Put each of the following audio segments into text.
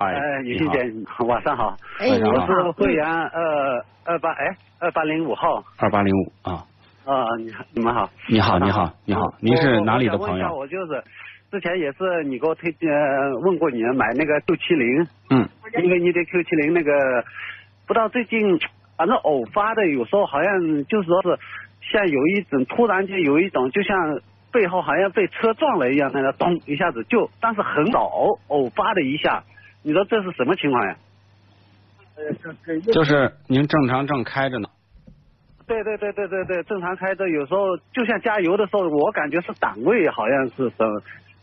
哎，女欣姐，晚上好。哎，我是会员二二八哎二八零五号。二八零五啊。啊，你好，你们好。你好，你好，你好，您是哪里的朋友？我就是之前也是你给我推荐问过你买那个 Q 七零。嗯。因为你的 Q 七零那个，不知道最近反正偶发的，有时候好像就是说是像有一种突然间有一种就像背后好像被车撞了一样，那个咚一下子就，但是很早偶偶发的一下。你说这是什么情况呀？就是您正常正开着呢。对对对对对对，正常开着，有时候就像加油的时候，我感觉是档位好像是什，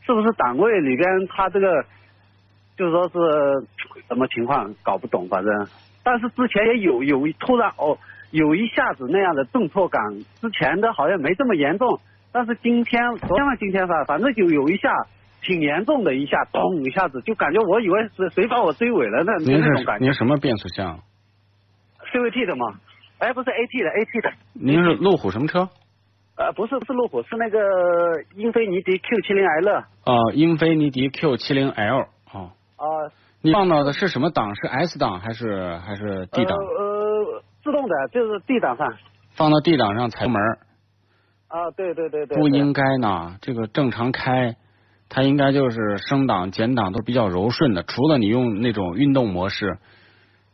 是不是档位里边它这个，就说是什么情况搞不懂，反正，但是之前也有有突然哦有一下子那样的顿挫感，之前的好像没这么严重，但是今天昨天嘛今天吧，反正就有一下。挺严重的，一下咚一下子就感觉我以为是谁把我追尾了那那种感觉。您什么变速箱？CVT 的吗？哎，不是 AT 的，AT 的。您是路虎什么车？呃，不是，不是路虎，是那个英菲尼迪 Q 七零 L。哦，英菲尼迪 Q 七零 L。哦。啊。你放到的是什么档？是 S 档还是还是 D 档？呃，自动的，就是 D 档上。放到 D 档上踩油门。啊，对对对对。不应该呢，这个正常开。它应该就是升档减档都比较柔顺的，除了你用那种运动模式，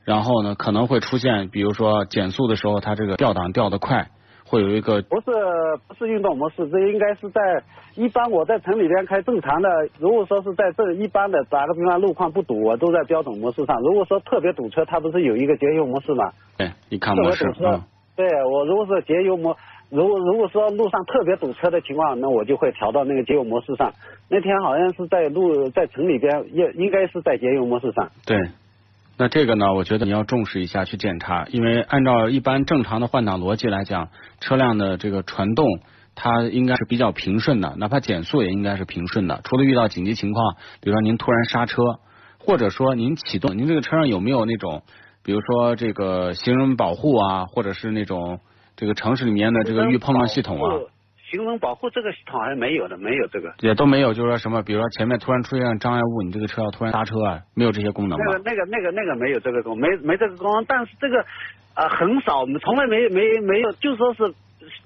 然后呢可能会出现，比如说减速的时候它这个掉档掉的快，会有一个不是不是运动模式，这应该是在一般我在城里边开正常的，如果说是在这一般的打个比方路况不堵，我都在标准模式上。如果说特别堵车，它不是有一个节油模式吗？对，你看模式嗯。对我如果是节油模。如果如果说路上特别堵车的情况，那我就会调到那个节油模式上。那天好像是在路在城里边，应应该是在节油模式上。对，那这个呢，我觉得你要重视一下去检查，因为按照一般正常的换挡逻辑来讲，车辆的这个传动它应该是比较平顺的，哪怕减速也应该是平顺的。除了遇到紧急情况，比如说您突然刹车，或者说您启动，您这个车上有没有那种，比如说这个行人保护啊，或者是那种。这个城市里面的这个预碰撞系统啊，行人保护这个系统好像没有的，没有这个，也都没有，就是说什么，比如说前面突然出现障碍物，你这个车要突然刹车啊，没有这些功能那个那个那个那个没有这个功，没没这个功能，但是这个啊很少，从来没没没有，就说是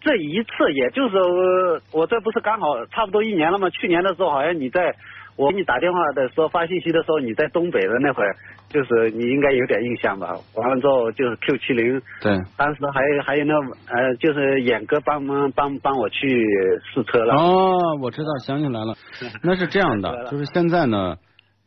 这一次，也就是我这不是刚好差不多一年了吗？去年的时候好像你在。我给你打电话的时候发信息的时候，你在东北的那会儿，就是你应该有点印象吧？完了之后就是 Q 七零，对，当时还还有那呃，就是演哥帮忙帮帮我去试车了。哦，我知道，想起来了，那是这样的，就是现在呢，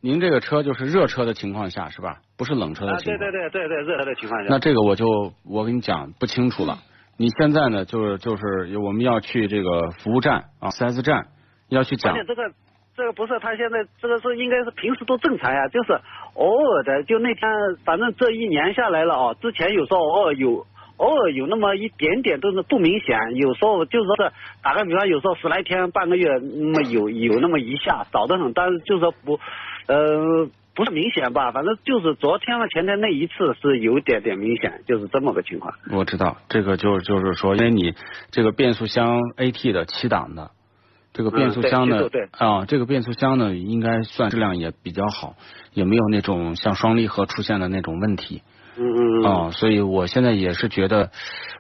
您这个车就是热车的情况下是吧？不是冷车的情况。对对对对对，热车的情况下。那这个我就我跟你讲不清楚了。你现在呢，就是就是我们要去这个服务站啊，四 S 站要去讲。而且这个。这个不是，他现在这个是应该是平时都正常呀，就是偶尔的，就那天反正这一年下来了哦，之前有时候偶尔有偶尔有那么一点点都是不明显，有时候就是说是打个比方，有时候十来天半个月那么有有那么一下少得很，但是就是说不呃不是明显吧，反正就是昨天和前天那一次是有点点明显，就是这么个情况。我知道这个就就是说，因为你这个变速箱 AT 的七档的。这个变速箱呢，啊，这个变速箱呢，应该算质量也比较好，也没有那种像双离合出现的那种问题。嗯嗯嗯。啊，所以我现在也是觉得，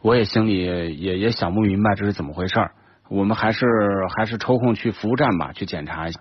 我也心里也也想不明白这是怎么回事儿。我们还是还是抽空去服务站吧，去检查一下。